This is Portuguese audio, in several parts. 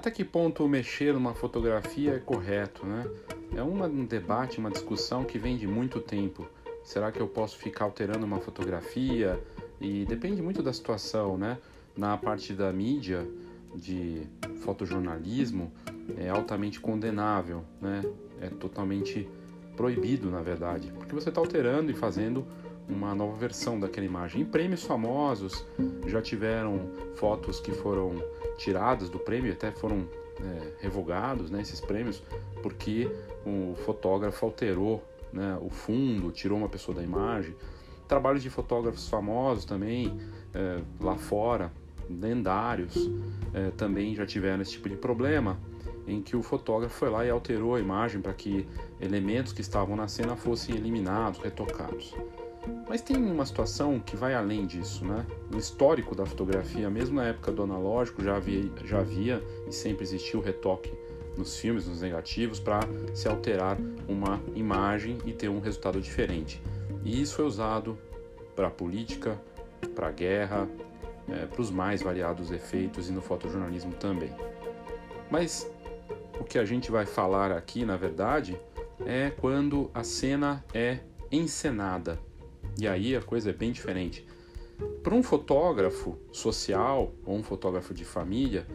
Até que ponto mexer numa fotografia é correto, né? É um debate, uma discussão que vem de muito tempo. Será que eu posso ficar alterando uma fotografia? E depende muito da situação, né? Na parte da mídia, de fotojornalismo, é altamente condenável, né? É totalmente proibido, na verdade, porque você está alterando e fazendo uma nova versão daquela imagem. Em prêmios famosos já tiveram fotos que foram tiradas do prêmio, até foram é, revogados né, esses prêmios, porque o fotógrafo alterou né, o fundo, tirou uma pessoa da imagem. Trabalhos de fotógrafos famosos também, é, lá fora, lendários, é, também já tiveram esse tipo de problema, em que o fotógrafo foi lá e alterou a imagem para que elementos que estavam na cena fossem eliminados, retocados. Mas tem uma situação que vai além disso, né? No histórico da fotografia, mesmo na época do analógico, já havia, já havia e sempre existiu retoque nos filmes, nos negativos, para se alterar uma imagem e ter um resultado diferente. E isso é usado para a política, para a guerra, é, para os mais variados efeitos e no fotojornalismo também. Mas o que a gente vai falar aqui, na verdade, é quando a cena é encenada e aí a coisa é bem diferente. Para um fotógrafo social ou um fotógrafo de família,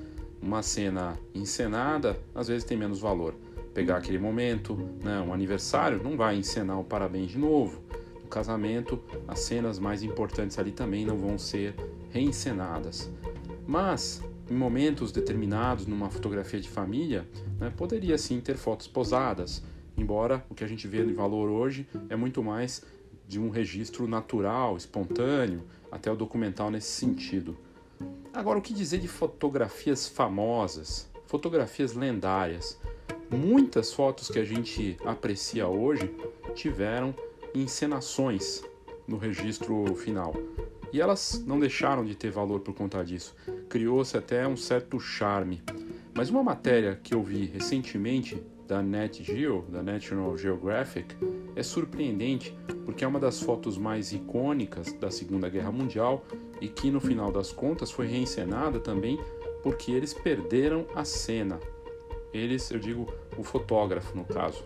uma cena encenada às vezes tem menos valor. Pegar aquele momento, né, um aniversário, não vai encenar o parabéns de novo. No casamento, as cenas mais importantes ali também não vão ser reencenadas. Mas em momentos determinados numa fotografia de família, né, poderia sim ter fotos posadas, embora o que a gente vê de valor hoje é muito mais de um registro natural, espontâneo, até o documental nesse sentido. Agora, o que dizer de fotografias famosas, fotografias lendárias? Muitas fotos que a gente aprecia hoje tiveram encenações no registro final. E elas não deixaram de ter valor por conta disso. Criou-se até um certo charme. Mas uma matéria que eu vi recentemente da Net Geo, da National Geographic, é surpreendente porque é uma das fotos mais icônicas da Segunda Guerra Mundial e que no final das contas foi reencenada também porque eles perderam a cena. Eles, eu digo, o fotógrafo no caso.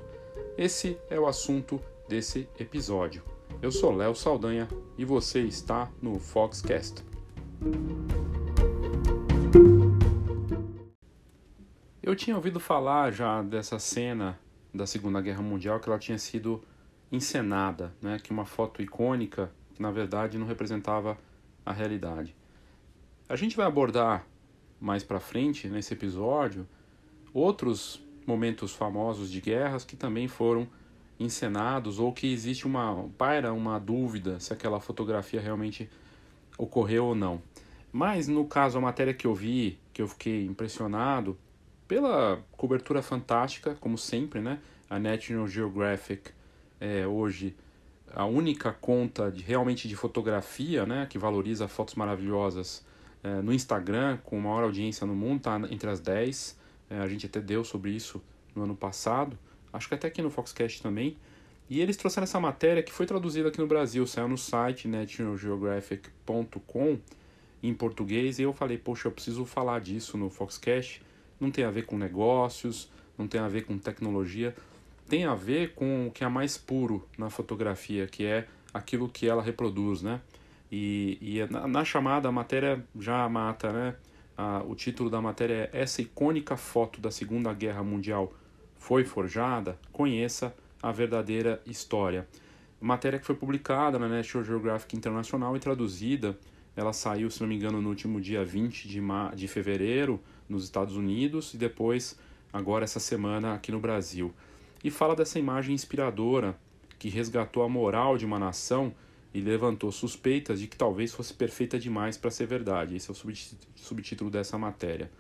Esse é o assunto desse episódio. Eu sou Léo Saldanha e você está no Foxcast. Eu tinha ouvido falar já dessa cena da Segunda Guerra Mundial que ela tinha sido encenada, né? que uma foto icônica que na verdade não representava a realidade. A gente vai abordar mais para frente nesse episódio outros momentos famosos de guerras que também foram encenados ou que existe uma paira uma dúvida se aquela fotografia realmente ocorreu ou não. Mas no caso a matéria que eu vi, que eu fiquei impressionado, pela cobertura fantástica, como sempre, né? A National Geographic é hoje a única conta de, realmente de fotografia, né? Que valoriza fotos maravilhosas é, no Instagram, com maior audiência no mundo, tá entre as 10. É, a gente até deu sobre isso no ano passado. Acho que até aqui no Foxcast também. E eles trouxeram essa matéria que foi traduzida aqui no Brasil, saiu no site nationalgeographic.com em português. E eu falei, poxa, eu preciso falar disso no Foxcast não tem a ver com negócios, não tem a ver com tecnologia, tem a ver com o que é mais puro na fotografia, que é aquilo que ela reproduz, né? E, e na, na chamada a matéria já mata, né? Ah, o título da matéria é Essa icônica foto da Segunda Guerra Mundial foi forjada? Conheça a verdadeira história. Matéria que foi publicada na National Geographic Internacional e traduzida. Ela saiu, se não me engano, no último dia 20 de, de fevereiro nos Estados Unidos e depois, agora essa semana, aqui no Brasil. E fala dessa imagem inspiradora que resgatou a moral de uma nação e levantou suspeitas de que talvez fosse perfeita demais para ser verdade. Esse é o subtítulo dessa matéria.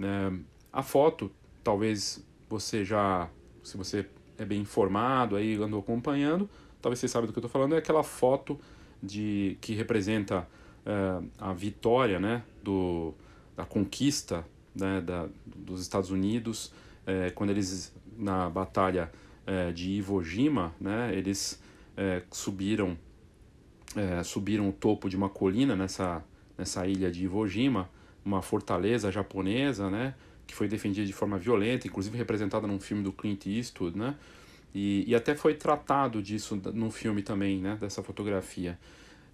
É, a foto, talvez você já, se você é bem informado, aí andou acompanhando, talvez você saiba do que eu estou falando, é aquela foto de que representa é, a vitória né, do, da conquista né, da, dos Estados Unidos, é, quando eles, na batalha é, de Iwo Jima, né, eles é, subiram, é, subiram o topo de uma colina nessa, nessa ilha de Iwo Jima, uma fortaleza japonesa, né, que foi defendida de forma violenta, inclusive representada num filme do Clint Eastwood, né? E, e até foi tratado disso no filme também, né? Dessa fotografia.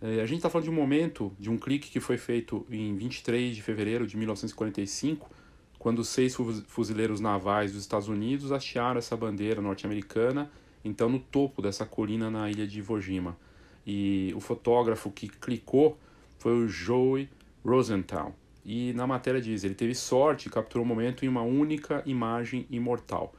É, a gente está falando de um momento, de um clique que foi feito em 23 de fevereiro de 1945, quando seis fuzileiros navais dos Estados Unidos hastearam essa bandeira norte-americana, então no topo dessa colina na ilha de Iwo Jima. E o fotógrafo que clicou foi o Joey Rosenthal. E na matéria diz, ele teve sorte e capturou o momento em uma única imagem imortal.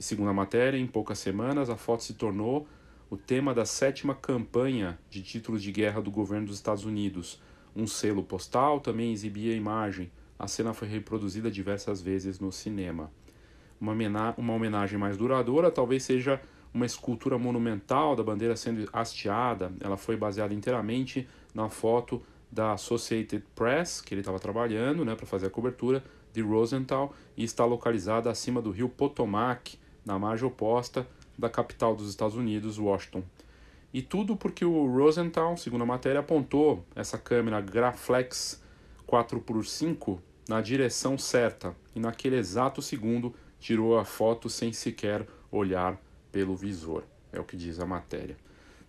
segundo a matéria, em poucas semanas, a foto se tornou o tema da sétima campanha de títulos de guerra do governo dos Estados Unidos. Um selo postal também exibia a imagem, a cena foi reproduzida diversas vezes no cinema. Uma, homenagem mais duradoura talvez seja uma escultura monumental da bandeira sendo hasteada. Ela foi baseada inteiramente na foto da Associated Press, que ele estava trabalhando né, para fazer a cobertura, de Rosenthal, e está localizada acima do rio Potomac, na margem oposta da capital dos Estados Unidos, Washington. E tudo porque o Rosenthal, segundo a matéria, apontou essa câmera Graflex 4x5 na direção certa e naquele exato segundo tirou a foto sem sequer olhar pelo visor. É o que diz a matéria.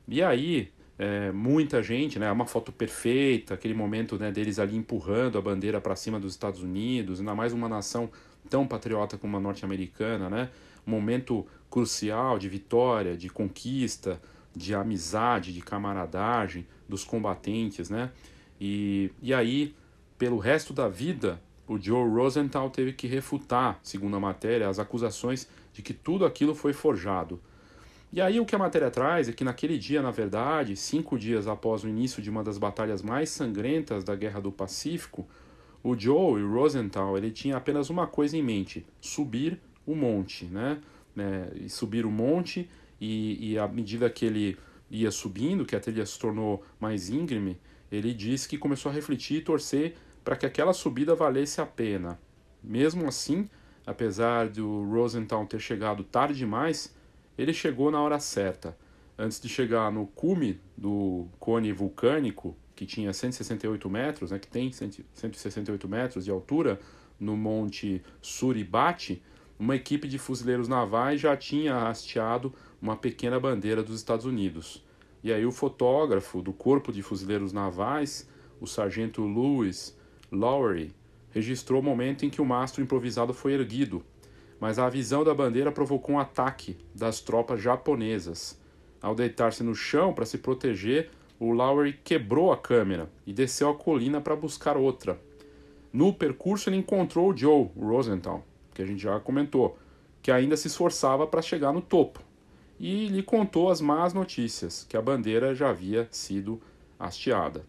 E aí, é, muita gente, né, uma foto perfeita, aquele momento né, deles ali empurrando a bandeira para cima dos Estados Unidos, ainda mais uma nação tão patriota como a norte-americana, né, um momento crucial de vitória, de conquista, de amizade, de camaradagem dos combatentes, né, e, e aí, pelo resto da vida, o Joe Rosenthal teve que refutar, segundo a matéria, as acusações de que tudo aquilo foi forjado. E aí o que a matéria traz é que naquele dia, na verdade, cinco dias após o início de uma das batalhas mais sangrentas da Guerra do Pacífico, o Joe Rosenthal ele tinha apenas uma coisa em mente: subir o monte, né? Né? E subir o monte e, e à medida que ele ia subindo, que a trilha se tornou mais íngreme, ele disse que começou a refletir e torcer para que aquela subida valesse a pena. Mesmo assim, apesar do Rosenthal ter chegado tarde demais, ele chegou na hora certa. Antes de chegar no cume do cone vulcânico, que tinha 168 metros, né, que tem 168 metros de altura, no Monte Suribati, uma equipe de fuzileiros navais já tinha hasteado uma pequena bandeira dos Estados Unidos. E aí o fotógrafo do Corpo de Fuzileiros Navais, o sargento Lewis Lowry registrou o momento em que o mastro improvisado foi erguido, mas a visão da bandeira provocou um ataque das tropas japonesas. Ao deitar-se no chão para se proteger, o Lowry quebrou a câmera e desceu a colina para buscar outra. No percurso, ele encontrou o Joe Rosenthal, que a gente já comentou, que ainda se esforçava para chegar no topo, e lhe contou as más notícias, que a bandeira já havia sido hasteada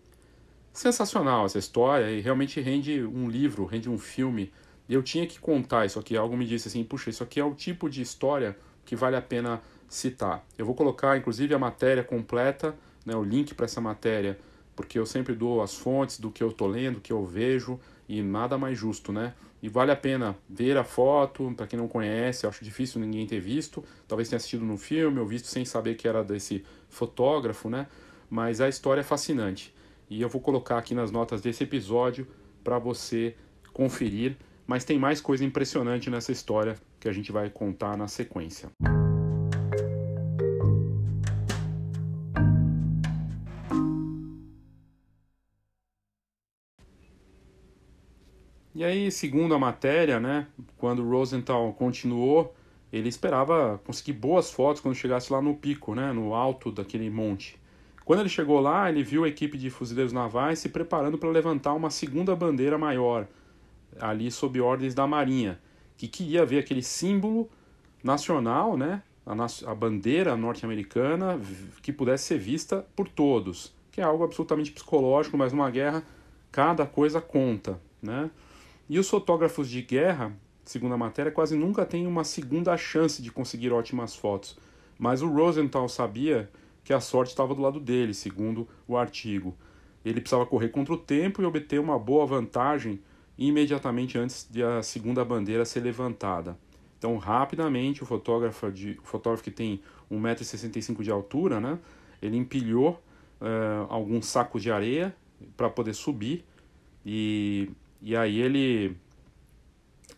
sensacional essa história e realmente rende um livro, rende um filme. Eu tinha que contar isso aqui. Algo me disse assim: puxa, isso aqui é o tipo de história que vale a pena citar. Eu vou colocar inclusive a matéria completa, né, o link para essa matéria, porque eu sempre dou as fontes do que eu estou lendo, do que eu vejo e nada mais justo, né? E vale a pena ver a foto, para quem não conhece, acho difícil ninguém ter visto, talvez tenha assistido no filme ou visto sem saber que era desse fotógrafo, né? Mas a história é fascinante e eu vou colocar aqui nas notas desse episódio para você conferir. Mas tem mais coisa impressionante nessa história que a gente vai contar na sequência. E aí, segundo a matéria, né, quando Rosenthal continuou, ele esperava conseguir boas fotos quando chegasse lá no pico, né, no alto daquele monte. Quando ele chegou lá, ele viu a equipe de fuzileiros navais se preparando para levantar uma segunda bandeira maior, ali sob ordens da Marinha, que queria ver aquele símbolo nacional, né, a, bandeira norte-americana, que pudesse ser vista por todos, que é algo absolutamente psicológico, mas numa guerra cada coisa conta, né? E os fotógrafos de guerra, segundo a matéria, quase nunca têm uma segunda chance de conseguir ótimas fotos. Mas o Rosenthal sabia que a sorte estava do lado dele, segundo o artigo. Ele precisava correr contra o tempo e obter uma boa vantagem imediatamente antes de a segunda bandeira ser levantada. Então, rapidamente, o fotógrafo, de, o fotógrafo que tem 1,65m de altura, né, ele empilhou uh, alguns sacos de areia para poder subir e, e aí ele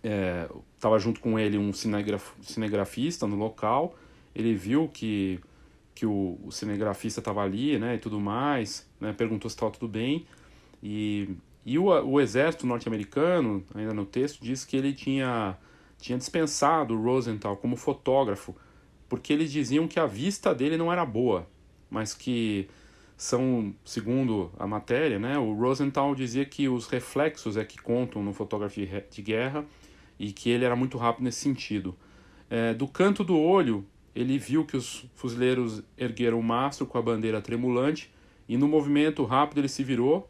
estava é, junto com ele um cinegraf, cinegrafista no local. Ele viu que, que o, o cinegrafista estava ali, né, e tudo mais, né, perguntou se estava tudo bem. E, e o, o exército norte-americano, ainda no texto, diz que ele tinha, tinha dispensado o Rosenthal como fotógrafo, porque eles diziam que a vista dele não era boa, mas que são, segundo a matéria, né, o Rosenthal dizia que os reflexos é que contam no fotografia de guerra e que ele era muito rápido nesse sentido. É, do canto do olho, ele viu que os fuzileiros ergueram o mastro com a bandeira tremulante e no movimento rápido ele se virou,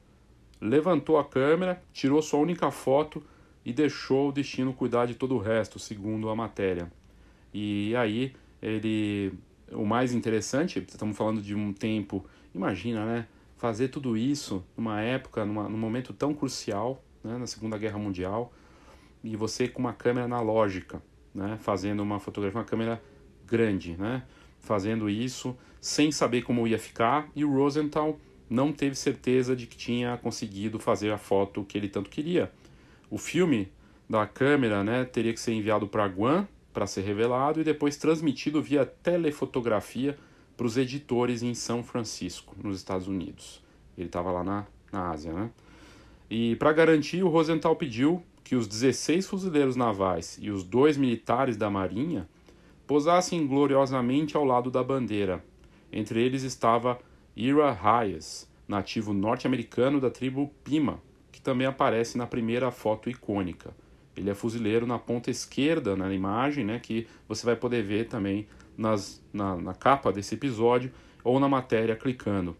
levantou a câmera, tirou sua única foto e deixou o destino cuidar de todo o resto, segundo a matéria. E aí ele, o mais interessante, estamos falando de um tempo, imagina, né? Fazer tudo isso numa época, numa, num momento tão crucial, né, na Segunda Guerra Mundial, e você com uma câmera analógica, né, fazendo uma fotografia, uma câmera grande, né, fazendo isso sem saber como ia ficar, e o Rosenthal não teve certeza de que tinha conseguido fazer a foto que ele tanto queria. O filme da câmera né, teria que ser enviado para Guam para ser revelado e depois transmitido via telefotografia para os editores em São Francisco, nos Estados Unidos. Ele estava lá na, na Ásia. Né? E para garantir, o Rosenthal pediu que os 16 fuzileiros navais e os dois militares da Marinha posassem gloriosamente ao lado da bandeira. Entre eles estava Ira Hayes, nativo norte-americano da tribo Pima, que também aparece na primeira foto icônica. Ele é fuzileiro na ponta esquerda na imagem, né, que você vai poder ver também nas, na, na capa desse episódio ou na matéria clicando.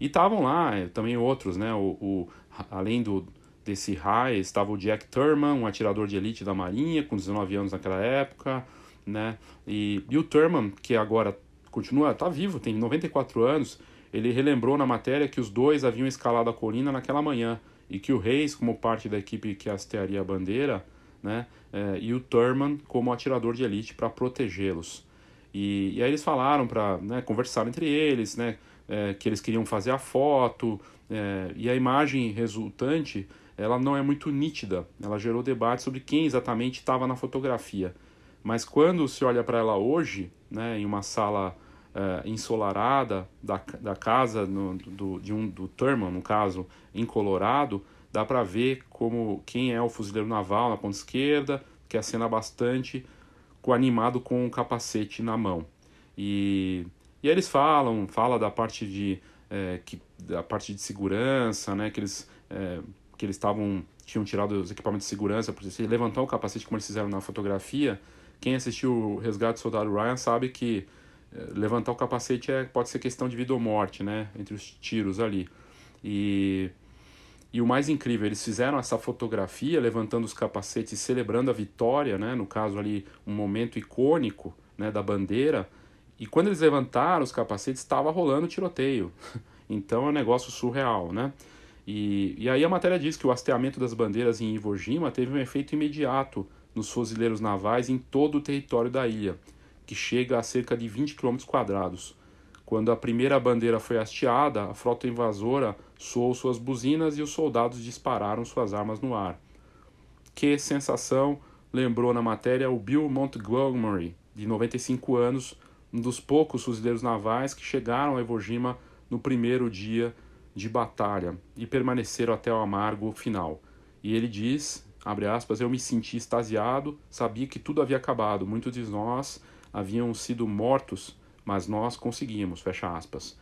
E estavam lá eh, também outros, né, o, o além do, desse Hayes, estava o Jack Thurman, um atirador de elite da Marinha, com 19 anos naquela época, né, e, e o Thurman, que agora continua, está vivo, tem 94 anos, ele relembrou na matéria que os dois haviam escalado a colina naquela manhã e que o Reis, como parte da equipe que hastearia a bandeira, né, é, e o Thurman como atirador de elite para protegê-los. E, e, aí eles falaram para né, conversar entre eles, né, é, que eles queriam fazer a foto, é, e a imagem resultante ela não é muito nítida, ela gerou debate sobre quem exatamente estava na fotografia. Mas quando se olha para ela hoje, né, em uma sala uh, ensolarada da, da casa no, do, de um, do Thurman, no caso, em Colorado, dá para ver como quem é o fuzileiro naval na ponta esquerda, que é a cena bastante animado com o capacete na mão. E, e eles falam, fala da parte de é, que, da parte de segurança, né, que eles é, que eles estavam tinham tirado os equipamentos de segurança, porque se levantar o capacete como eles fizeram na fotografia, quem assistiu o Resgate do Soldado Ryan sabe que levantar o capacete é, pode ser questão de vida ou morte, né? Entre os tiros ali. E, e o mais incrível, eles fizeram essa fotografia levantando os capacetes, celebrando a vitória, né? No caso ali, um momento icônico né, da bandeira. E quando eles levantaram os capacetes, estava rolando tiroteio. Então é um negócio surreal, né? E, e aí a matéria diz que o hasteamento das bandeiras em Iwo Jima teve um efeito imediato nos fuzileiros navais em todo o território da ilha que chega a cerca de 20 km quadrados. Quando a primeira bandeira foi hasteada, a frota invasora soou suas buzinas e os soldados dispararam suas armas no ar. Que sensação, lembrou na matéria o Bill Montgomery, de 95 anos, um dos poucos fuzileiros navais que chegaram a Iwo Jima no primeiro dia de batalha e permaneceram até o amargo final. E ele diz, aspas, eu me senti extasiado, sabia que tudo havia acabado, muitos de nós haviam sido mortos, mas nós conseguimos, fecha aspas.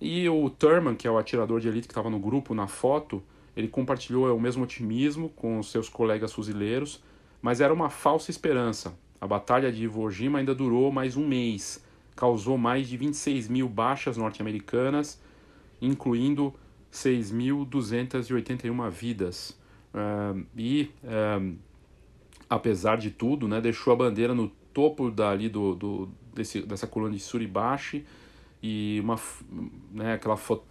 E o Thurman, que é o atirador de elite que estava no grupo na foto, ele compartilhou o mesmo otimismo com os seus colegas fuzileiros, mas era uma falsa esperança. A batalha de Iwo Jima ainda durou mais um mês, causou mais de 26 mil baixas norte-americanas, incluindo 6.281 vidas. Uh, e, uh, apesar de tudo, né, deixou a bandeira no topo dali do, do desse, dessa coluna de Suribashi e uma né, aquela, fo,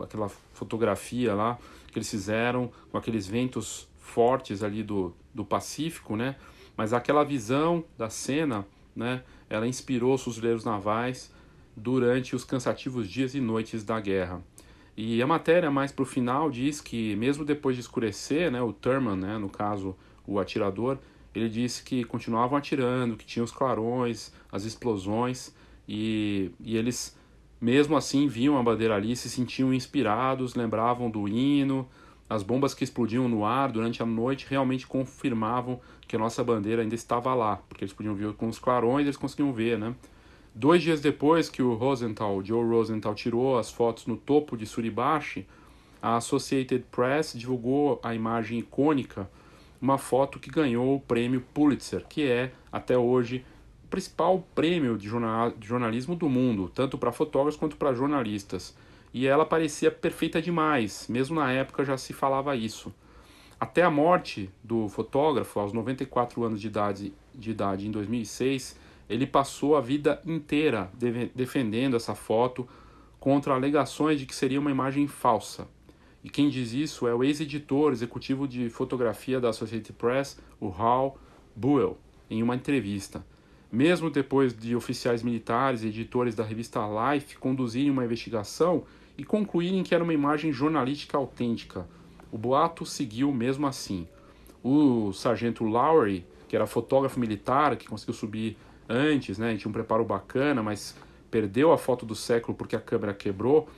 aquela fotografia lá que eles fizeram com aqueles ventos fortes ali do, do Pacífico, né? Mas aquela visão da cena, né? Ela inspirou os fuzileiros navais durante os cansativos dias e noites da guerra. E a matéria mais para o final diz que mesmo depois de escurecer, né? O Thurman, né? No caso o atirador, ele disse que continuavam atirando, que tinham os clarões, as explosões, e, e eles, mesmo assim, viam a bandeira ali, se sentiam inspirados, lembravam do hino, as bombas que explodiam no ar durante a noite realmente confirmavam que a nossa bandeira ainda estava lá, porque eles podiam ver com os clarões, eles conseguiam ver, né? Dois dias depois que o Rosenthal, Joe Rosenthal, tirou as fotos no topo de Suribachi, a Associated Press divulgou a imagem icônica, uma foto que ganhou o prêmio Pulitzer, que é, até hoje, o principal prêmio de jornalismo do mundo, tanto para fotógrafos quanto para jornalistas. E ela parecia perfeita demais, mesmo na época já se falava isso. Até a morte do fotógrafo, aos 94 anos de idade, de idade em 2006, ele passou a vida inteira defendendo essa foto contra alegações de que seria uma imagem falsa. E quem diz isso é o ex-editor executivo de fotografia da Associated Press, o Hal Buell, em uma entrevista. Mesmo depois de oficiais militares e editores da revista Life conduzirem uma investigação e concluírem que era uma imagem jornalística autêntica, o boato seguiu mesmo assim. O sargento Lowry, que era fotógrafo militar, que conseguiu subir antes, né, tinha um preparo bacana, mas perdeu a foto do século porque a câmera quebrou,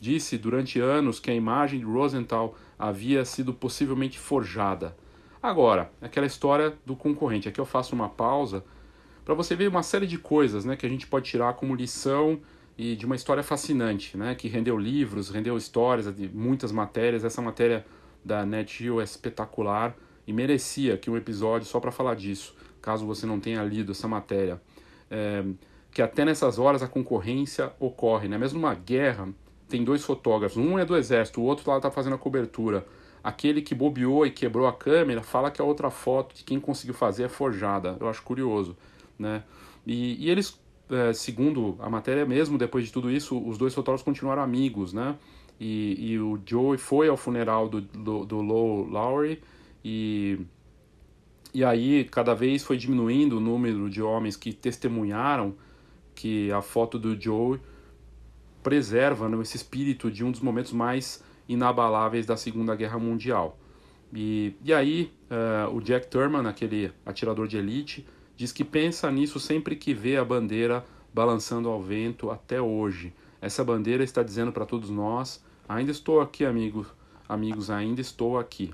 disse durante anos que a imagem de Rosenthal havia sido possivelmente forjada. Agora, aquela história do concorrente. Aqui eu faço uma pausa para você ver uma série de coisas né, que a gente pode tirar como lição e de uma história fascinante, né, que rendeu livros, rendeu histórias, muitas matérias. Essa matéria da NetGeo é espetacular e merecia aqui um episódio só para falar disso, caso você não tenha lido essa matéria. É, que até nessas horas a concorrência ocorre, né? mesmo numa guerra, tem dois fotógrafos, um é do exército, o outro lá está fazendo a cobertura. Aquele que bobeou e quebrou a câmera fala que a outra foto de quem conseguiu fazer é forjada. Eu acho curioso, né? E, e eles, é, segundo a matéria mesmo, depois de tudo isso, os dois fotógrafos continuaram amigos, né? E, e o Joey foi ao funeral do, do, do Low Lowry e, e aí cada vez foi diminuindo o número de homens que testemunharam que a foto do Joey preserva né, esse espírito de um dos momentos mais inabaláveis da Segunda Guerra Mundial. E, e aí uh, o Jack Thurman, aquele atirador de elite, diz que pensa nisso sempre que vê a bandeira balançando ao vento até hoje. Essa bandeira está dizendo para todos nós: ainda estou aqui, amigos, amigos, ainda estou aqui.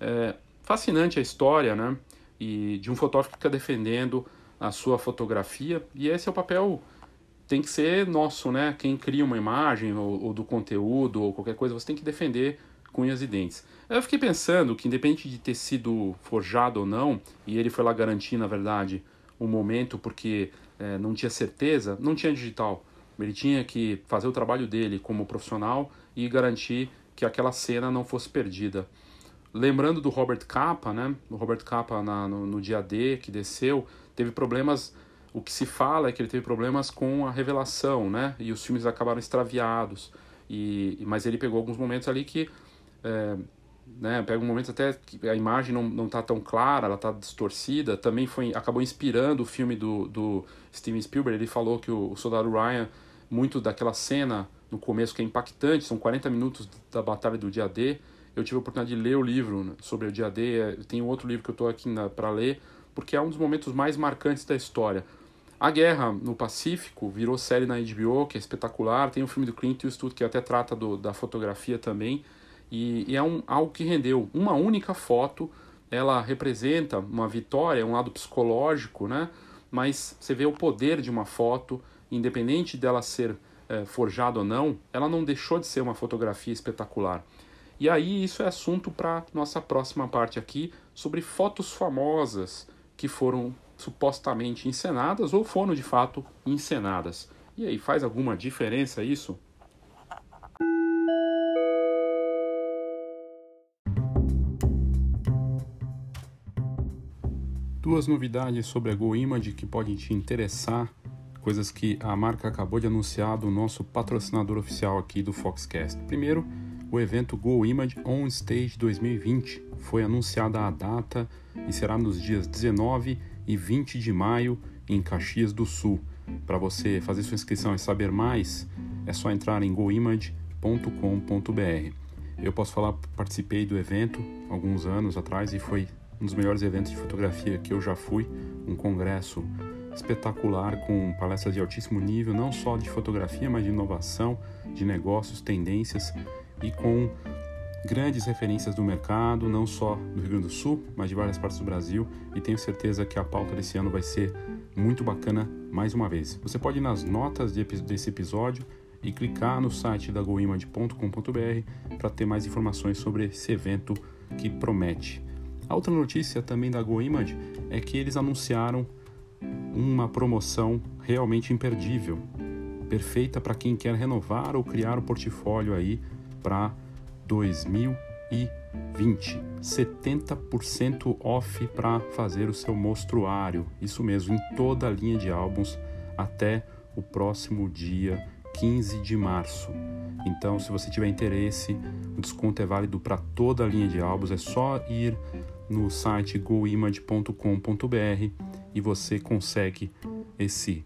É fascinante a história, né? E de um fotógrafo que fica defendendo a sua fotografia, e esse é o papel tem que ser nosso, né? Quem cria uma imagem ou, ou, do conteúdo ou qualquer coisa, você tem que defender com unhas e dentes. Eu fiquei pensando que, independente de ter sido forjado ou não, e ele foi lá garantir, na verdade, um momento porque é, não tinha certeza, não tinha digital. Ele tinha que fazer o trabalho dele como profissional e garantir que aquela cena não fosse perdida. Lembrando do Robert Capa, né? O Robert Capa na, no, no dia D que desceu, teve problemas o que se fala é que ele teve problemas com a revelação, né? E os filmes acabaram extraviados. E, mas ele pegou alguns momentos ali que. É, né, pega um momento até que a imagem não, não tá tão clara, ela tá distorcida. Também foi acabou inspirando o filme do, do Steven Spielberg. Ele falou que o, o Soldado Ryan, muito daquela cena no começo que é impactante, são 40 minutos da batalha do dia D. Eu tive a oportunidade de ler o livro né, sobre o dia D. Tem outro livro que eu estou aqui para ler, porque é um dos momentos mais marcantes da história. A Guerra no Pacífico virou série na HBO, que é espetacular. Tem o filme do Clint Eastwood, que até trata do, da fotografia também. E, e, é um, algo que rendeu. Uma única foto, ela representa uma vitória, um lado psicológico, né? Mas você vê o poder de uma foto, independente dela ser é, forjada ou não, ela não deixou de ser uma fotografia espetacular. E aí isso é assunto para nossa próxima parte aqui, sobre fotos famosas que foram supostamente encenadas ou foram de fato encenadas. E aí, faz alguma diferença isso? Duas novidades sobre a GoImage que podem te interessar, coisas que a marca acabou de anunciar do nosso patrocinador oficial aqui do Foxcast. Primeiro, o evento GoImage On Stage 2020 foi anunciada a data e será nos dias 19 e 20 de maio em Caxias do Sul. Para você fazer sua inscrição e saber mais, é só entrar em goimage.com.br. Eu posso falar, participei do evento alguns anos atrás e foi um dos melhores eventos de fotografia que eu já fui, um congresso espetacular com palestras de altíssimo nível, não só de fotografia, mas de inovação, de negócios, tendências e com grandes referências do mercado, não só do Rio Grande do Sul, mas de várias partes do Brasil, e tenho certeza que a pauta desse ano vai ser muito bacana mais uma vez. Você pode ir nas notas desse episódio e clicar no site da goimage.com.br para ter mais informações sobre esse evento que promete. A outra notícia também da GoImage é que eles anunciaram uma promoção realmente imperdível, perfeita para quem quer renovar ou criar o portfólio aí para 2020. 70% off para fazer o seu mostruário. Isso mesmo, em toda a linha de álbuns até o próximo dia 15 de março. Então, se você tiver interesse, o desconto é válido para toda a linha de álbuns. É só ir no site goimage.com.br e você consegue esse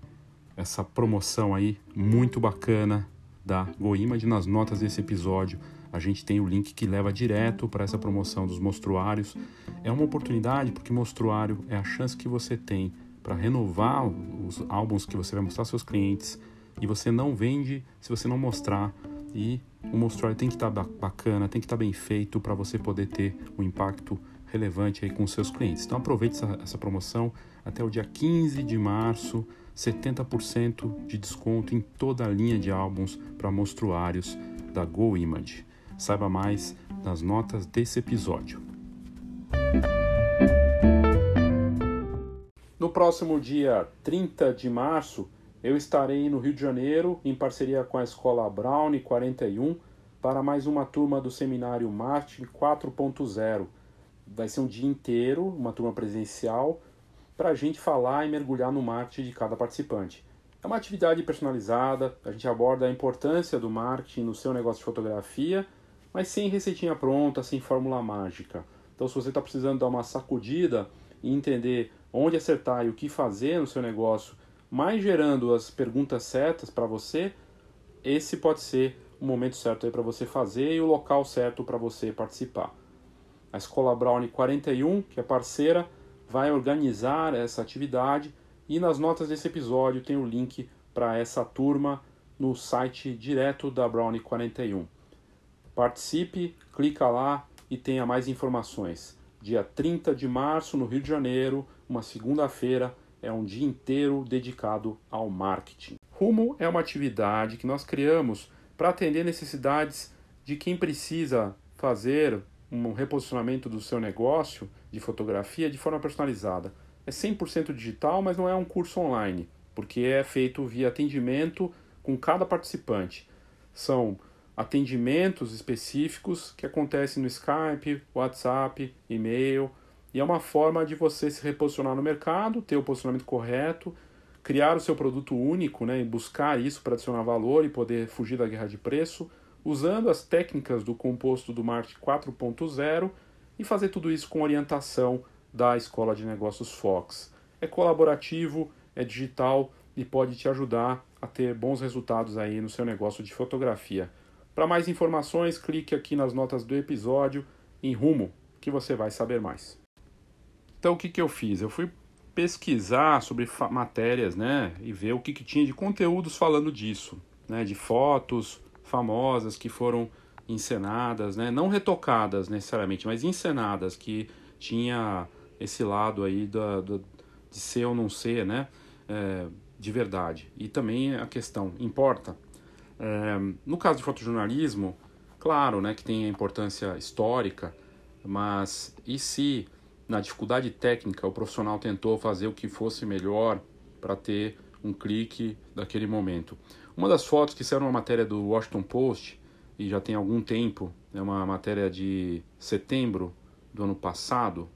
essa promoção aí muito bacana da GoImage nas notas desse episódio. A gente tem o link que leva direto para essa promoção dos mostruários. É uma oportunidade porque mostruário é a chance que você tem para renovar os álbuns que você vai mostrar aos seus clientes e você não vende se você não mostrar e o mostruário tem que estar tá bacana, tem que estar tá bem feito para você poder ter um impacto relevante aí com seus clientes. Então aproveite essa, essa promoção até o dia 15 de março, 70% de desconto em toda a linha de álbuns para mostruários da Go Image. Saiba mais nas notas desse episódio. No próximo dia 30 de março, eu estarei no Rio de Janeiro em parceria com a Escola Brown 41 para mais uma turma do seminário Marketing 4.0. Vai ser um dia inteiro, uma turma presencial, para a gente falar e mergulhar no marketing de cada participante. É uma atividade personalizada, a gente aborda a importância do marketing no seu negócio de fotografia, mas sem receitinha pronta, sem fórmula mágica. Então, se você está precisando dar uma sacudida e entender onde acertar e o que fazer no seu negócio mas gerando as perguntas certas para você, esse pode ser o momento certo para você fazer e o local certo para você participar. A Escola Brown 41, que é parceira, vai organizar essa atividade e nas notas desse episódio tem o link para essa turma no site direto da Brown 41. Participe, clica lá e tenha mais informações. Dia 30 de março, no Rio de Janeiro, uma segunda-feira, é um dia inteiro dedicado ao marketing. Rumo é uma atividade que nós criamos para atender necessidades de quem precisa fazer um reposicionamento do seu negócio de fotografia de forma personalizada. É 100% digital, mas não é um curso online, porque é feito via atendimento com cada participante. São atendimentos específicos que acontecem no Skype, WhatsApp, e-mail, e é uma forma de você se reposicionar no mercado, ter o posicionamento correto, criar o seu produto único né, e buscar isso para adicionar valor e poder fugir da guerra de preço, usando as técnicas do composto do marketing 4.0 e fazer tudo isso com orientação da Escola de Negócios Fox. É colaborativo, é digital e pode te ajudar a ter bons resultados aí no seu negócio de fotografia. Para mais informações, clique aqui nas notas do episódio em Rumo, que você vai saber mais. Então o que, que eu fiz? Eu fui pesquisar sobre matérias, né, e ver o que, que tinha de conteúdos falando disso, né, de fotos famosas que foram encenadas, né, não retocadas necessariamente, mas encenadas que tinha esse lado aí da, da de ser ou não ser, né, é, de verdade. E também a questão importa. É, no caso de fotojornalismo, claro, né, que tem a importância histórica, mas e se na dificuldade técnica, o profissional tentou fazer o que fosse melhor para ter um clique daquele momento. Uma das fotos que saiu numa matéria do Washington Post, e já tem algum tempo, é uma matéria de setembro do ano passado,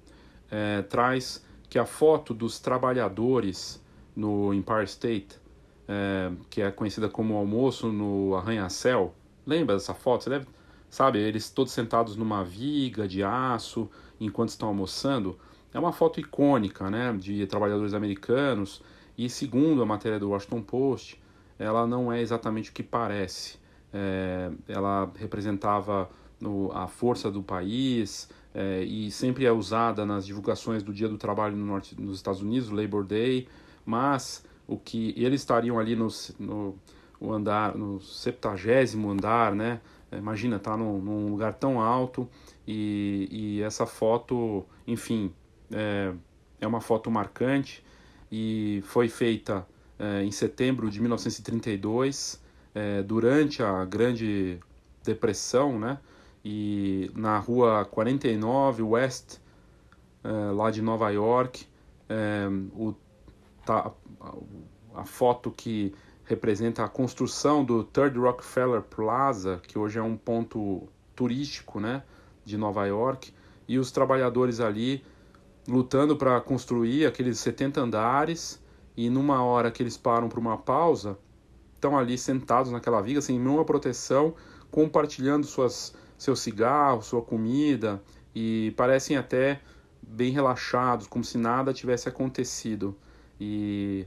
é, traz que a foto dos trabalhadores no Empire State, é, que é conhecida como almoço no arranha-céu, lembra dessa foto? Você deve, sabe, eles todos sentados numa viga de aço, enquanto estão almoçando, é uma foto icônica né, de trabalhadores americanos e, segundo a matéria do Washington Post, ela não é exatamente o que parece. É, ela representava no, a força do país é, e sempre é usada nas divulgações do Dia do Trabalho no norte, nos Estados Unidos, Labor Day, mas o que eles estariam ali no, no o andar, no 70 andar, né? Imagina, tá num, num, lugar tão alto e, e essa foto, enfim, é, é uma foto marcante e foi feita é, em setembro de 1932, é, durante a Grande Depressão, né? E na rua 49 West, é, lá de Nova York, é, o, tá, a foto que representa a construção do Third Rockefeller Plaza, que hoje é um ponto turístico, né, de Nova York, e os trabalhadores ali lutando para construir aqueles 70 andares e numa hora que eles param para uma pausa, estão ali sentados naquela viga sem nenhuma proteção, compartilhando suas, seus cigarros, sua comida e parecem até bem relaxados, como se nada tivesse acontecido. E,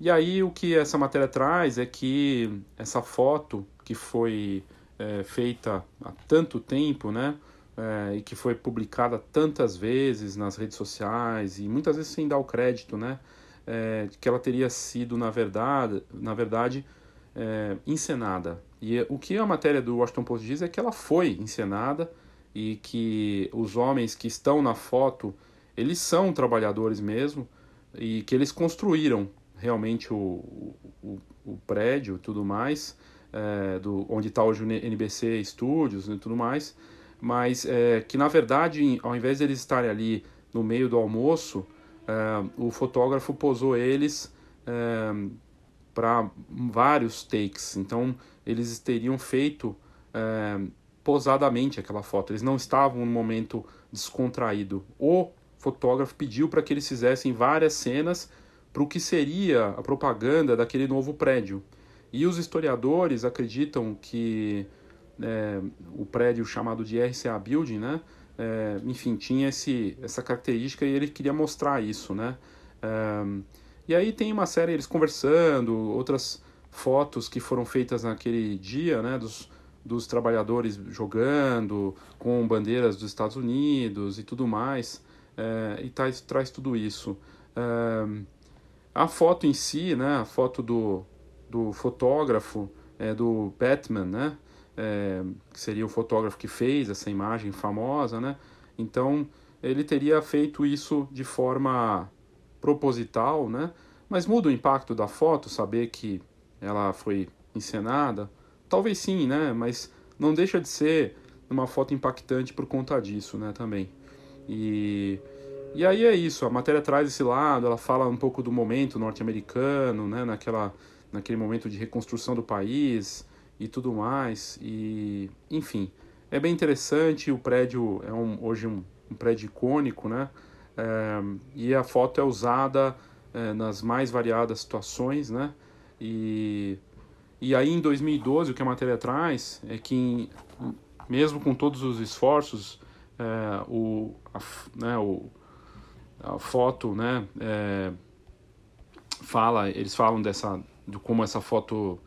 e aí o que essa matéria traz é que essa foto que foi é, feita há tanto tempo, né? É, e que foi publicada tantas vezes nas redes sociais e muitas vezes sem dar o crédito, né? é, que ela teria sido, na verdade, na verdade é, encenada. E o que a matéria do Washington Post diz é que ela foi encenada e que os homens que estão na foto, eles são trabalhadores mesmo e que eles construíram realmente o, o, o prédio tudo mais, é, do, onde está hoje o NBC Studios e tudo mais, mas é, que na verdade, ao invés de eles estarem ali no meio do almoço, é, o fotógrafo posou eles é, para vários takes. Então eles teriam feito é, posadamente aquela foto. Eles não estavam no momento descontraído. O fotógrafo pediu para que eles fizessem várias cenas para o que seria a propaganda daquele novo prédio. E os historiadores acreditam que é, o prédio chamado de RCA Building, né, é, enfim, tinha esse, essa característica e ele queria mostrar isso, né? É, e aí tem uma série eles conversando, outras fotos que foram feitas naquele dia, né? Dos, dos trabalhadores jogando com bandeiras dos Estados Unidos e tudo mais, e traz, traz tudo isso. É, a foto em si, né? A foto do, do fotógrafo, é, do Batman, né? é, que seria o fotógrafo que fez essa imagem famosa, né? Então ele teria feito isso de forma proposital, né? Mas muda o impacto da foto saber que ela foi encenada? Talvez sim, né? Mas não deixa de ser uma foto impactante por conta disso, né? Também. E e aí é isso. A matéria traz esse lado. Ela fala um pouco do momento norte-americano, né? Naquela naquele momento de reconstrução do país e tudo mais. E, enfim, é bem interessante. O prédio é um, hoje um, um prédio icônico, né? É, e a foto é usada é, nas mais variadas situações, né? E, e aí em 2012 o que a matéria traz é que mesmo com todos os esforços, é, o, a, né, o, a foto, né? É, fala, eles falam dessa, de como essa foto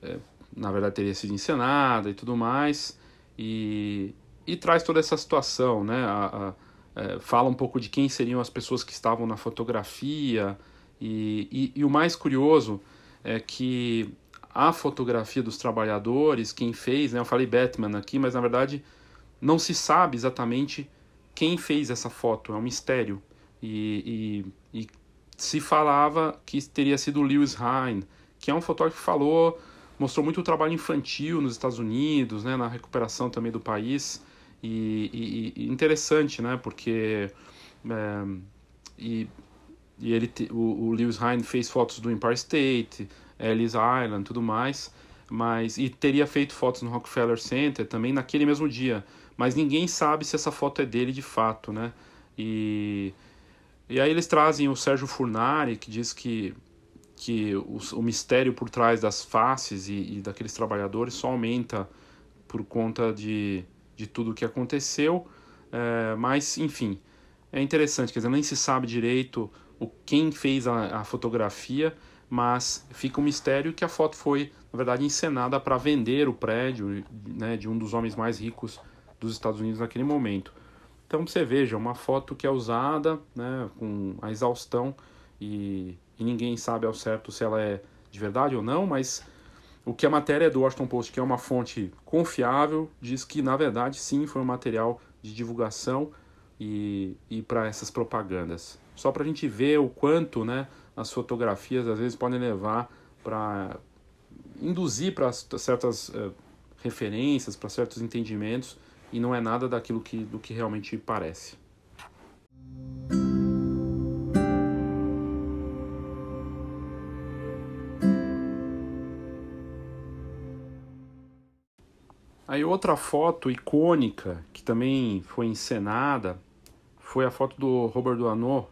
é, na verdade teria sido encenada e tudo mais, e, e traz toda essa situação, né? A, a, é, fala um pouco de quem seriam as pessoas que estavam na fotografia, e, e, e, o mais curioso é que a fotografia dos trabalhadores, quem fez, né? Eu falei Batman aqui, mas na verdade não se sabe exatamente quem fez essa foto, é um mistério. E, e, e se falava que teria sido Lewis Hine, que é um fotógrafo que falou mostrou muito o trabalho infantil nos Estados Unidos, né, na recuperação também do país. E, e, interessante, né, porque é, e, e ele, o, o Lewis Hine fez fotos do Empire State, Ellis Island, tudo mais, mas e teria feito fotos no Rockefeller Center também naquele mesmo dia, mas ninguém sabe se essa foto é dele de fato, né? E e aí eles trazem o Sérgio Furnari, que diz que que o, o mistério por trás das faces e, e, daqueles trabalhadores só aumenta por conta de, de tudo o que aconteceu. É, mas, enfim, é interessante, quer dizer, nem se sabe direito o quem fez a, a fotografia, mas fica um mistério que a foto foi, na verdade, encenada para vender o prédio né, de um dos homens mais ricos dos Estados Unidos naquele momento. Então você veja, uma foto que é usada né, com a exaustão e, e ninguém sabe ao certo se ela é de verdade ou não, mas o que a matéria do Washington Post, que é uma fonte confiável, diz que na verdade sim foi um material de divulgação e, e para essas propagandas. Só para a gente ver o quanto né, as fotografias às vezes podem levar para induzir para certas uh, referências, para certos entendimentos e não é nada daquilo que, do que realmente parece. Aí outra foto icônica que também foi encenada foi a foto do Robert Doisneau,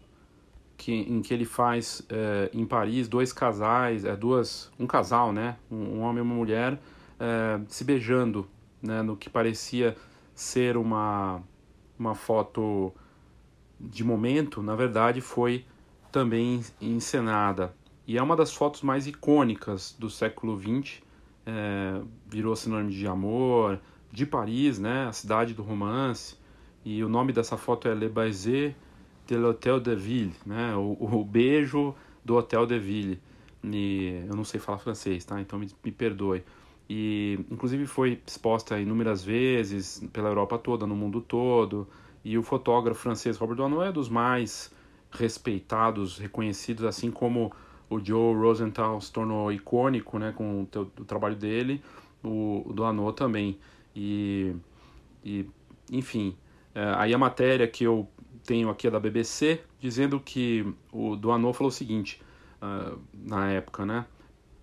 que, em que ele faz é, em Paris dois casais, é, duas, um casal, né, um, um homem e uma mulher é, se beijando, né, no que parecia ser uma, uma foto de momento, na verdade foi também encenada. E é uma das fotos mais icônicas do século XX, é, virou sinônimo de amor, de Paris, né, a cidade do romance, e o nome dessa foto é Le Baiser de l'Hôtel de Ville, né, o, o, beijo do Hotel de Ville. E eu não sei falar francês, tá? Então me, me perdoe. E inclusive foi exposta inúmeras vezes pela Europa toda, no mundo todo. E o fotógrafo francês Robert Doisneau é dos mais respeitados, reconhecidos, assim como o Joe Rosenthal se tornou icônico né, com o, teu, o trabalho dele, o, o Doano também. E, e enfim, é, aí a matéria que eu tenho aqui é da BBC, dizendo que o Doano falou o seguinte, uh, na época, né?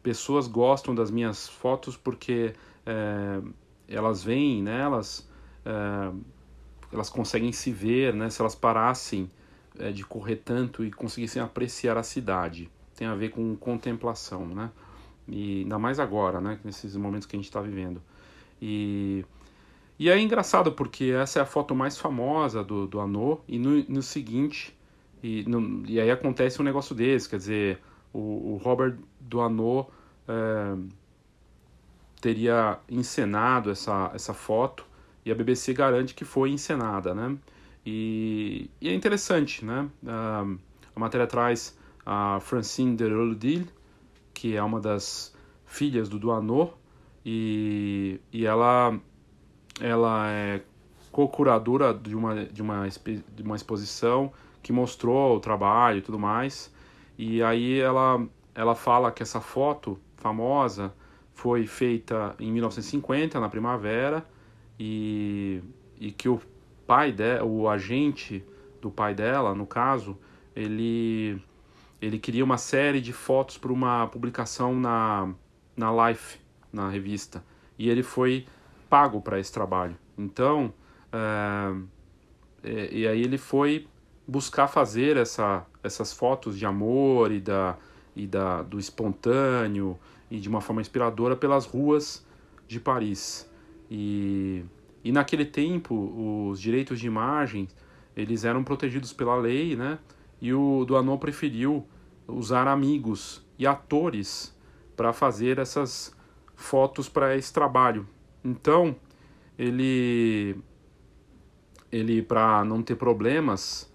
Pessoas gostam das minhas fotos porque é, elas veem nelas, é, elas conseguem se ver, né? Se elas parassem é, de correr tanto e conseguissem apreciar a cidade tem a ver com contemplação, né? E ainda mais agora, né? Nesses momentos que a gente está vivendo. E, e é engraçado porque essa é a foto mais famosa do, do Anô e no, no seguinte, e, no, e aí acontece um negócio desse, quer dizer, o, o Robert Anô é, teria encenado essa, essa foto e a BBC garante que foi encenada, né? E, e é interessante, né? Uh, a matéria traz a Francine de Roludil, que é uma das filhas do Duanot, e, e ela, ela é co-curadora de uma, de, uma, de uma exposição que mostrou o trabalho e tudo mais. E aí ela, ela fala que essa foto famosa foi feita em 1950, na primavera, e, e que o pai dela, o agente do pai dela, no caso, ele ele queria uma série de fotos para uma publicação na, na Life, na revista. E ele foi pago para esse trabalho. Então, é, e, aí ele foi buscar fazer essa, essas fotos de amor e, da, e da, do espontâneo e de uma forma inspiradora pelas ruas de Paris. E, e naquele tempo, os direitos de imagem eles eram protegidos pela lei, né? E o Duanon preferiu usar amigos e atores para fazer essas fotos para esse trabalho. Então, ele ele para não ter problemas,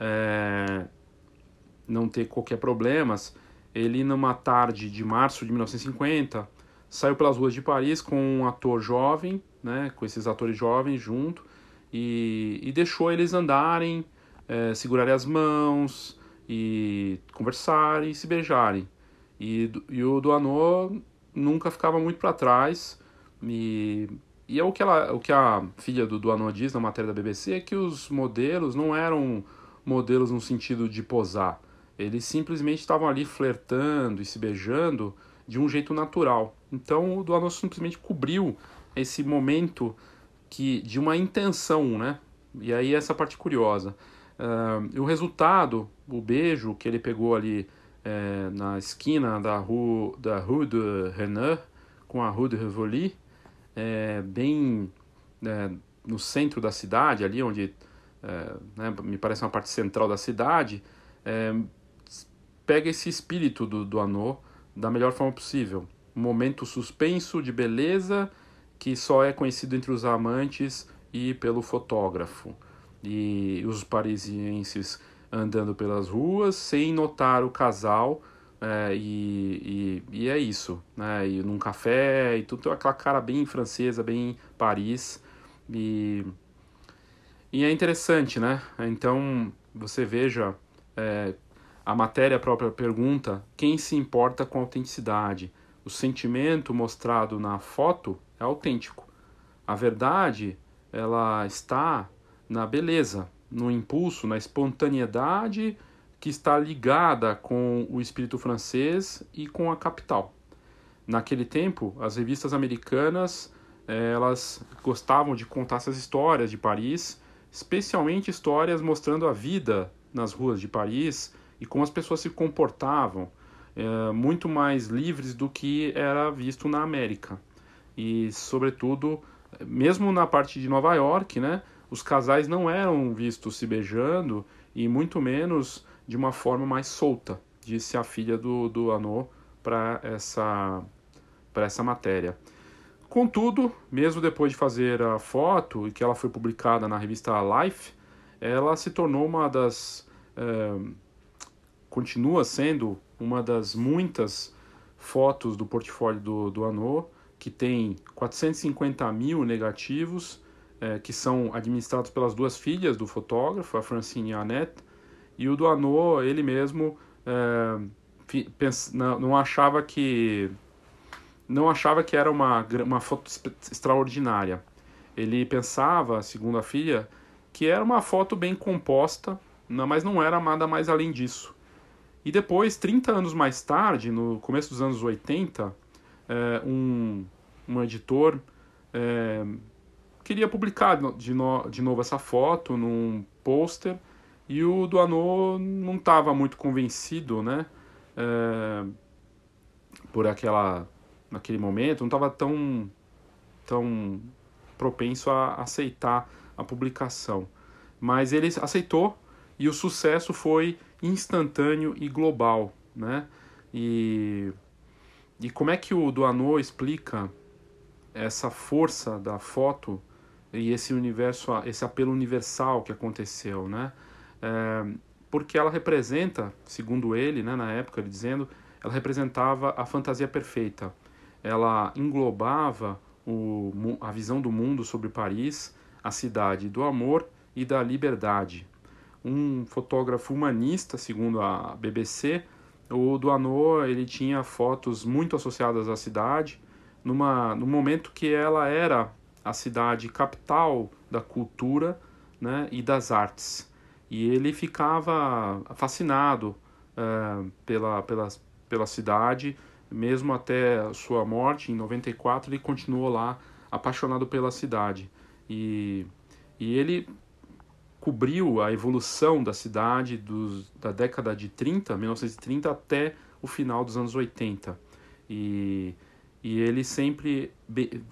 é, não ter qualquer problemas, ele numa tarde de março de 1950 saiu pelas ruas de Paris com um ator jovem, né, com esses atores jovens junto e, e deixou eles andarem, é, segurarem as mãos, e conversarem e se beijarem. E, e o Duanô nunca ficava muito para trás. E, e é o que, ela, o que a filha do Duanô diz na matéria da BBC, é que os modelos não eram modelos no sentido de posar. Eles simplesmente estavam ali flertando e se beijando de um jeito natural. Então o Duanô simplesmente cobriu esse momento que de uma intenção, né? E aí essa parte curiosa. Uh, o resultado, o beijo que ele pegou ali é, na esquina da rue, da rue de Renard com a rue de Rivoli, é, bem é, no centro da cidade, ali onde é, né, me parece uma parte central da cidade, é, pega esse espírito do, do Anô da melhor forma possível. Um momento suspenso de beleza que só é conhecido entre os amantes e pelo fotógrafo. E os parisienses andando pelas ruas sem notar o casal. É, e, e, e, é isso, né? E num café e tudo, aquela cara bem francesa, bem Paris. E, e é interessante, né? Então você veja é, a matéria própria pergunta quem se importa com autenticidade. O sentimento mostrado na foto é autêntico. A verdade ela está na beleza, no impulso, na espontaneidade que está ligada com o espírito francês e com a capital. Naquele tempo, as revistas americanas eh, elas gostavam de contar essas histórias de Paris, especialmente histórias mostrando a vida nas ruas de Paris e como as pessoas se comportavam, é, muito mais livres do que era visto na América. E, sobretudo, mesmo na parte de Nova York, né, os casais não eram vistos se beijando e muito menos de uma forma mais solta, disse a filha do, do Anô para essa, essa matéria. Contudo, mesmo depois de fazer a foto e que ela foi publicada na revista Life, ela se tornou uma das. É, continua sendo uma das muitas fotos do portfólio do, do Anô, que tem 450 mil negativos é, que são administrados pelas duas filhas do fotógrafo, a Francine e a Annette, e o do Anô, ele mesmo não, não, achava que não achava que era uma, uma foto extraordinária. Ele pensava, segundo a filha, que era uma foto bem composta, mas não era nada mais além disso. E depois, 30 anos mais tarde, no começo dos anos 80, é, um, um editor é, queria publicar de, no, de novo essa foto num pôster e o Duanô não estava muito convencido, né? É, por aquela naquele momento, não estava tão tão propenso a aceitar a publicação. Mas ele aceitou e o sucesso foi instantâneo e global, né? E, e como é que o Duanô explica essa força da foto e esse universo, esse apelo universal que aconteceu, né? É, porque ela representa, segundo ele, né, na época, ele dizendo, ela representava a fantasia perfeita. Ela englobava o, a visão do mundo sobre Paris, a cidade do amor e da liberdade. Um fotógrafo humanista, segundo a BBC, o Duanot ele tinha fotos muito associadas à cidade, numa, no momento que ela era a cidade capital da cultura né, e das artes. E ele ficava fascinado uh, pela, pela, pela cidade, mesmo até sua morte, em 94, ele continuou lá apaixonado pela cidade. E, e ele cobriu a evolução da cidade dos, da década de 30, 1930, até o final dos anos 80. E e ele sempre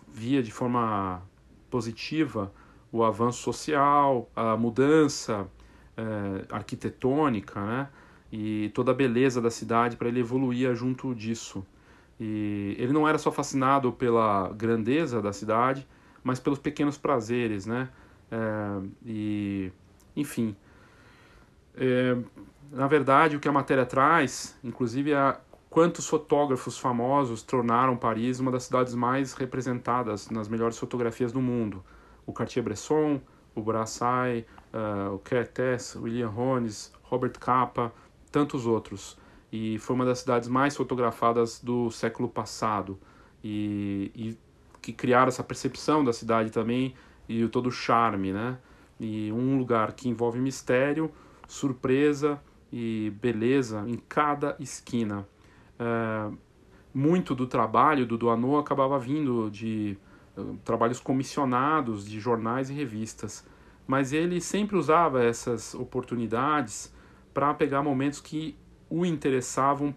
via de forma positiva o avanço social, a mudança é, arquitetônica, né? E toda a beleza da cidade para ele evoluir junto disso. E ele não era só fascinado pela grandeza da cidade, mas pelos pequenos prazeres, né? É, e, enfim, é, na verdade, o que a matéria traz, inclusive, é quantos fotógrafos famosos tornaram Paris uma das cidades mais representadas nas melhores fotografias do mundo. O Cartier-Bresson, o Brassai, uh, o Kertész, William Rones, Robert Capa, tantos outros. E foi uma das cidades mais fotografadas do século passado. E, e que criaram essa percepção da cidade também e todo o charme, né? E um lugar que envolve mistério, surpresa e beleza em cada esquina. É, muito do trabalho do Duanô acabava vindo de uh, trabalhos comissionados de jornais e revistas, mas ele sempre usava essas oportunidades para pegar momentos que o interessavam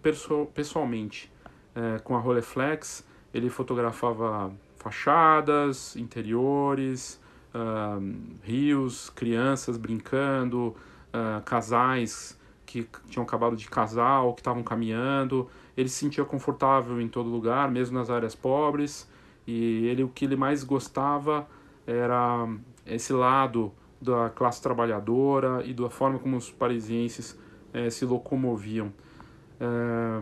pessoalmente. É, com a Rolleiflex, ele fotografava fachadas, interiores, uh, rios, crianças brincando, uh, casais que tinham acabado de casar ou que estavam caminhando. Ele se sentia confortável em todo lugar, mesmo nas áreas pobres. E ele o que ele mais gostava era esse lado da classe trabalhadora e da forma como os parisienses é, se locomoviam. É,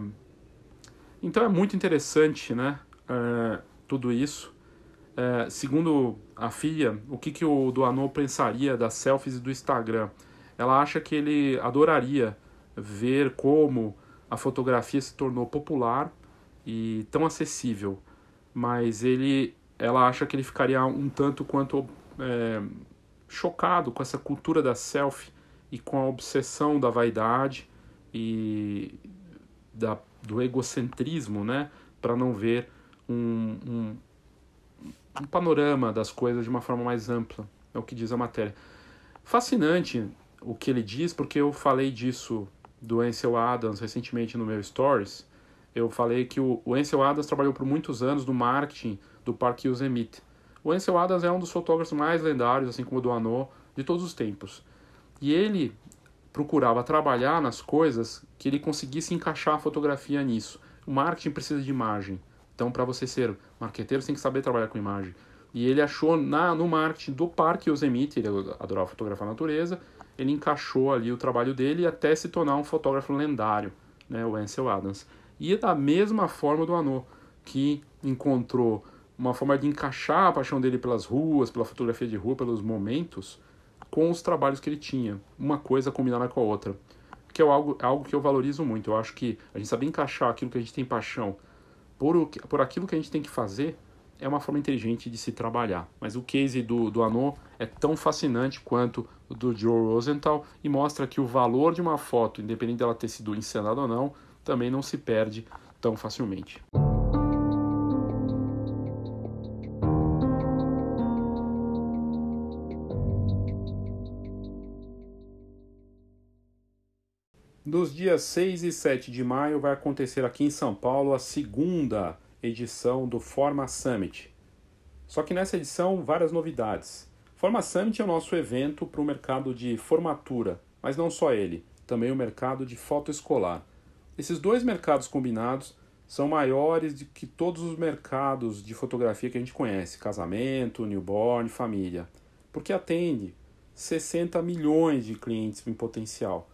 então é muito interessante, né? É, tudo isso. Segundo a filha, o que, que o Duanot pensaria das selfies e do Instagram? Ela acha que ele adoraria ver como a fotografia se tornou popular e tão acessível, mas ele, ela acha que ele ficaria um tanto quanto é, chocado com essa cultura da selfie e com a obsessão da vaidade e da, do egocentrismo, né, para não ver um, um, um panorama das coisas de uma forma mais ampla, é o que diz a matéria. Fascinante o que ele diz, porque eu falei disso do Ansel Adams recentemente no meu Stories. Eu falei que o, o Ansel Adams trabalhou por muitos anos no marketing do Parque Yosemite. O Ansel Adams é um dos fotógrafos mais lendários, assim como o do Anô, de todos os tempos. E ele procurava trabalhar nas coisas que ele conseguisse encaixar a fotografia nisso. O marketing precisa de imagem. Então, para você ser marqueteiro, você tem que saber trabalhar com imagem. E ele achou na, no marketing do Parque Yosemite, ele adorava fotografar a natureza, ele encaixou ali o trabalho dele até se tornar um fotógrafo lendário, né, o Ansel Adams. E da mesma forma do Anô, que encontrou uma forma de encaixar a paixão dele pelas ruas, pela fotografia de rua, pelos momentos, com os trabalhos que ele tinha, uma coisa combinada com a outra. Que é algo, algo que eu valorizo muito. Eu acho que a gente saber encaixar aquilo que a gente tem paixão por, o, por aquilo que a gente tem que fazer é uma forma inteligente de se trabalhar. Mas o case do, do Anô é tão fascinante quanto o do Joe Rosenthal e mostra que o valor de uma foto, independente dela ter sido encenada ou não, também não se perde tão facilmente. Dias 6 e 7 de maio vai acontecer aqui em São Paulo a segunda edição do Forma Summit. Só que nessa edição, várias novidades. Forma Summit é o nosso evento para o mercado de formatura, mas não só ele, também o mercado de foto escolar. Esses dois mercados combinados são maiores do que todos os mercados de fotografia que a gente conhece, casamento, newborn, família, porque atende 60 milhões de clientes em potencial,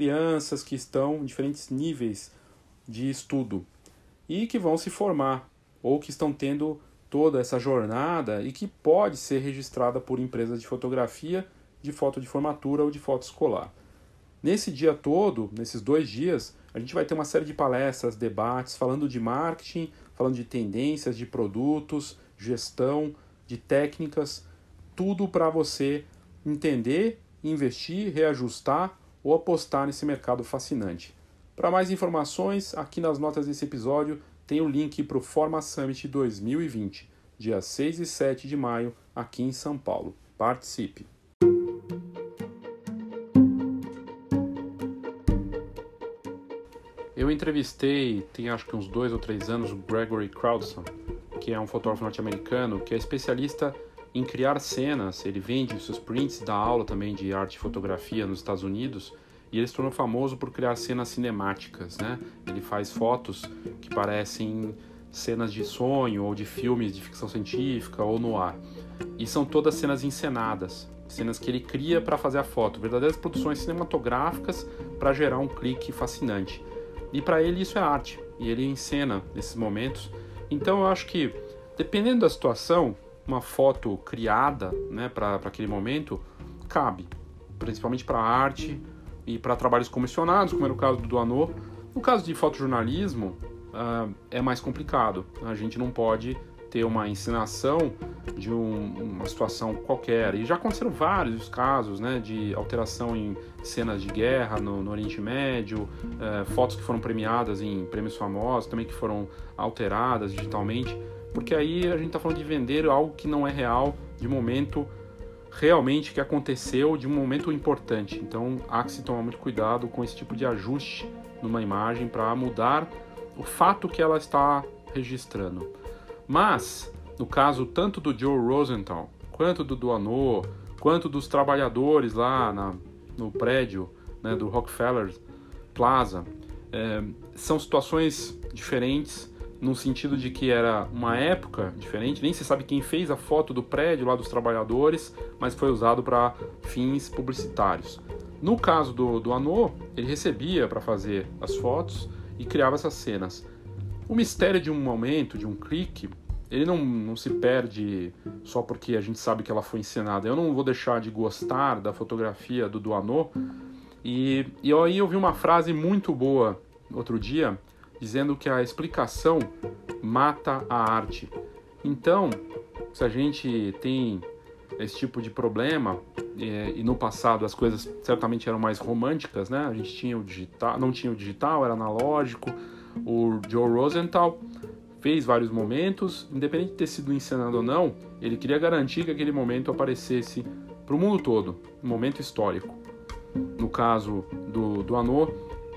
crianças que estão em diferentes níveis de estudo, e que vão se formar ou que estão tendo toda essa jornada e que pode ser registrada por empresas de fotografia, de foto de formatura ou de foto escolar. Nesse dia todo, nesses dois dias, a gente vai ter uma série de palestras, debates, falando de marketing, falando de tendências, de produtos, gestão, de técnicas, tudo para você entender, investir, reajustar ou apostar nesse mercado fascinante. Para mais informações, aqui nas notas desse episódio tem o link para o Forma Summit 2020, dia 6 e 7 de maio, aqui em São Paulo. Participe! Eu entrevistei, tem acho que uns dois ou três anos, o Gregory Crowdson, que é um fotógrafo norte-americano, que é especialista em criar cenas. Ele vende seus prints, dá aula também de arte e fotografia nos Estados Unidos e ele se tornou famoso por criar cenas cinemáticas, né? Ele faz fotos que parecem cenas de sonho ou de filmes de ficção científica ou no ar. E são todas cenas encenadas, cenas que ele cria para fazer a foto, verdadeiras produções cinematográficas para gerar um clique fascinante. E para ele isso é arte, e ele encena nesses momentos. Então eu acho que dependendo da situação, uma foto criada, né, para aquele momento cabe, principalmente para arte e para trabalhos comissionados, como era o caso do Duanô. No caso de fotojornalismo, uh, é mais complicado. A gente não pode ter uma ensinação de um, uma situação qualquer. E já aconteceram vários casos né, de alteração em cenas de guerra no, no Oriente Médio, uh, fotos que foram premiadas em prêmios famosos, também que foram alteradas digitalmente, porque aí a gente está falando de vender algo que não é real, de momento realmente que aconteceu de um momento importante. Então há que se tomar muito cuidado com esse tipo de ajuste numa imagem para mudar o fato que ela está registrando. Mas, no caso tanto do Joe Rosenthal, quanto do Duanô, quanto dos trabalhadores lá na, no prédio né, do Rockefeller Plaza, é, são situações diferentes, no sentido de que era uma época diferente, nem se sabe quem fez a foto do prédio lá dos trabalhadores, mas foi usado para fins publicitários. No caso do, do Anô, ele recebia para fazer as fotos e criava essas cenas. O mistério de um momento, de um clique, ele não, não se perde só porque a gente sabe que ela foi encenada. Eu não vou deixar de gostar da fotografia do Duanô. E, e aí eu vi uma frase muito boa outro dia, dizendo que a explicação mata a arte. Então, se a gente tem esse tipo de problema, e, e, no passado as coisas certamente eram mais românticas, né? A gente tinha o digital, não tinha o digital, era analógico. O Joe Rosenthal fez vários momentos, independente de ter sido encenado ou não, ele queria garantir que aquele momento aparecesse para o mundo todo, um momento histórico. No caso do, do Anô,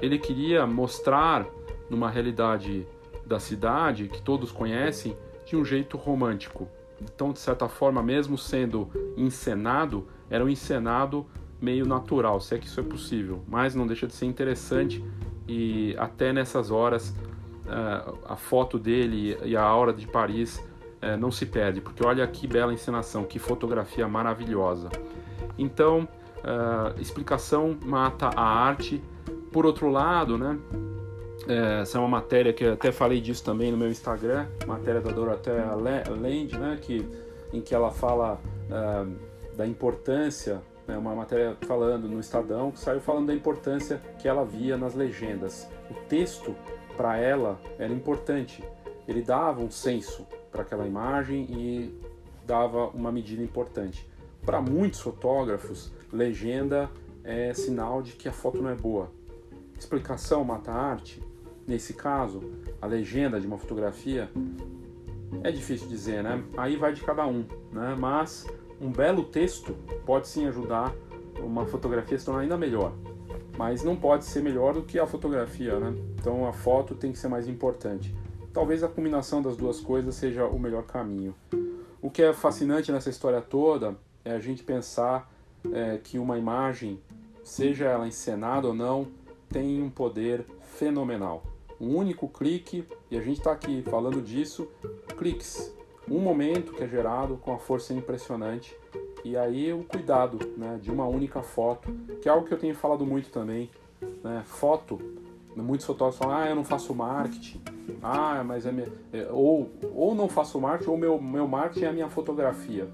ele queria mostrar numa realidade da cidade que todos conhecem de um jeito romântico. Então, de certa forma, mesmo sendo encenado, era um encenado meio natural, se é que isso é possível, mas não deixa de ser interessante e até nessas horas uh, a foto dele e a aura de Paris uh, não se perde, porque olha que bela encenação, que fotografia maravilhosa. Então, uh, explicação mata a arte. Por outro lado, né, é, essa é uma matéria que eu até falei disso também no meu Instagram, matéria da Dorothea Land, né, que, em que ela fala uh, da importância, né, uma matéria falando no Estadão, que saiu falando da importância que ela via nas legendas. O texto, para ela, era importante. Ele dava um senso para aquela imagem e dava uma medida importante. Para muitos fotógrafos, legenda é sinal de que a foto não é boa. Explicação mata arte? Nesse caso, a legenda de uma fotografia é difícil dizer, né? Aí vai de cada um, né? Mas um belo texto pode sim ajudar uma fotografia a se tornar ainda melhor. Mas não pode ser melhor do que a fotografia, né? Então a foto tem que ser mais importante. Talvez a combinação das duas coisas seja o melhor caminho. O que é fascinante nessa história toda é a gente pensar é, que uma imagem, seja ela encenada ou não, tem um poder fenomenal um único clique, e a gente está aqui falando disso, cliques. Um momento que é gerado com a força impressionante. E aí o cuidado né, de uma única foto, que é algo que eu tenho falado muito também. Né? Foto, muitos fotógrafos falam, ah, eu não faço marketing. Ah, mas é, minha... É, ou, ou não faço marketing, ou meu, meu marketing é a minha fotografia.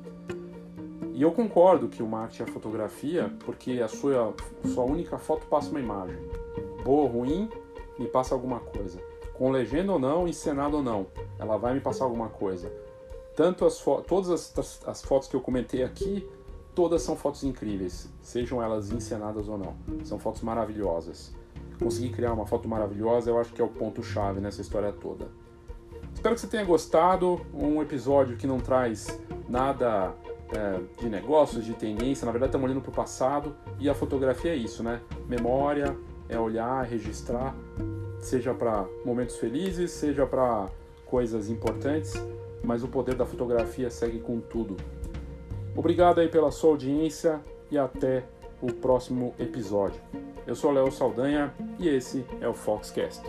E eu concordo que o marketing é a fotografia, porque a sua, a sua única foto passa uma imagem. Boa ou ruim, me passa alguma coisa. Com legenda ou não, encenado ou não, ela vai me passar alguma coisa. Tanto as todas as, as fotos que eu comentei aqui, todas são fotos incríveis, sejam elas encenadas ou não. São fotos maravilhosas. Conseguir criar uma foto maravilhosa, eu acho que é o ponto chave nessa história toda. Espero que você tenha gostado. Um episódio que não traz nada é, de negócios, de tendência. Na verdade, estamos olhando para o passado e a fotografia é isso, né? Memória, é olhar, registrar, seja para momentos felizes, seja para coisas importantes, mas o poder da fotografia segue com tudo. Obrigado aí pela sua audiência e até o próximo episódio. Eu sou Léo Saldanha e esse é o Foxcast.